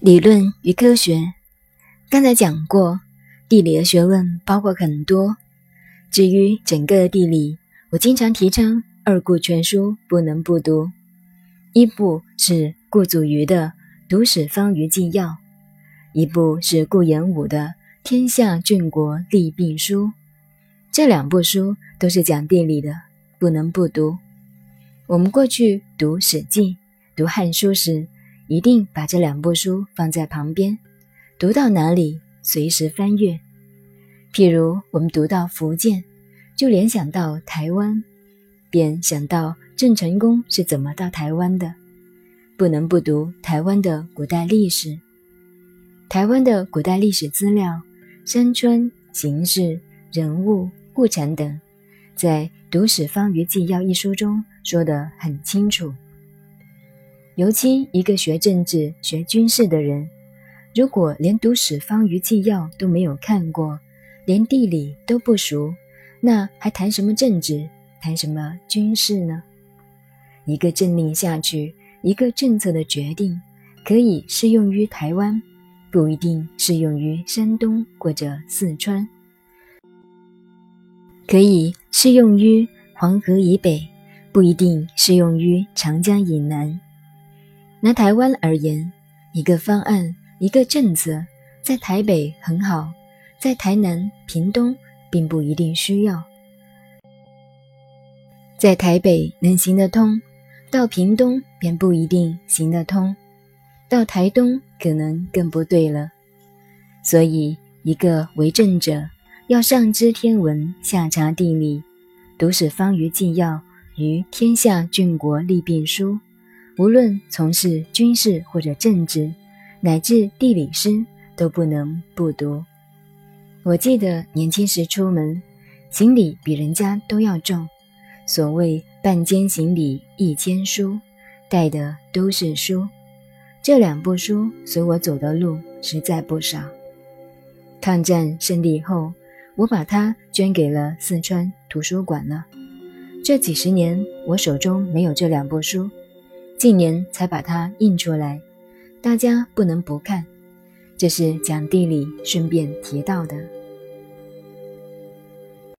理论与科学，刚才讲过，地理的学问包括很多。至于整个地理，我经常提倡二顾全书不能不读。一部是顾祖瑜的《读史方舆纪要》，一部是顾炎武的《天下郡国利弊书》。这两部书都是讲地理的，不能不读。我们过去读《史记》、读《汉书》时，一定把这两部书放在旁边，读到哪里随时翻阅。譬如我们读到福建，就联想到台湾，便想到郑成功是怎么到台湾的。不能不读台湾的古代历史。台湾的古代历史资料、山川、形势、人物、物产等，在《读史方舆纪要》一书中说得很清楚。尤其一个学政治、学军事的人，如果连读史方舆纪要都没有看过，连地理都不熟，那还谈什么政治、谈什么军事呢？一个政令下去，一个政策的决定，可以适用于台湾，不一定适用于山东或者四川；可以适用于黄河以北，不一定适用于长江以南。拿台湾而言，一个方案、一个政策，在台北很好，在台南、屏东并不一定需要。在台北能行得通，到屏东便不一定行得通，到台东可能更不对了。所以，一个为政者要上知天文，下察地理，读史方舆纪要与天下郡国利病书。无论从事军事或者政治，乃至地理师，都不能不读。我记得年轻时出门，行李比人家都要重，所谓半肩行李一肩书，带的都是书。这两部书随我走的路实在不少。抗战胜利后，我把它捐给了四川图书馆了。这几十年，我手中没有这两部书。近年才把它印出来，大家不能不看。这是讲地理顺便提到的。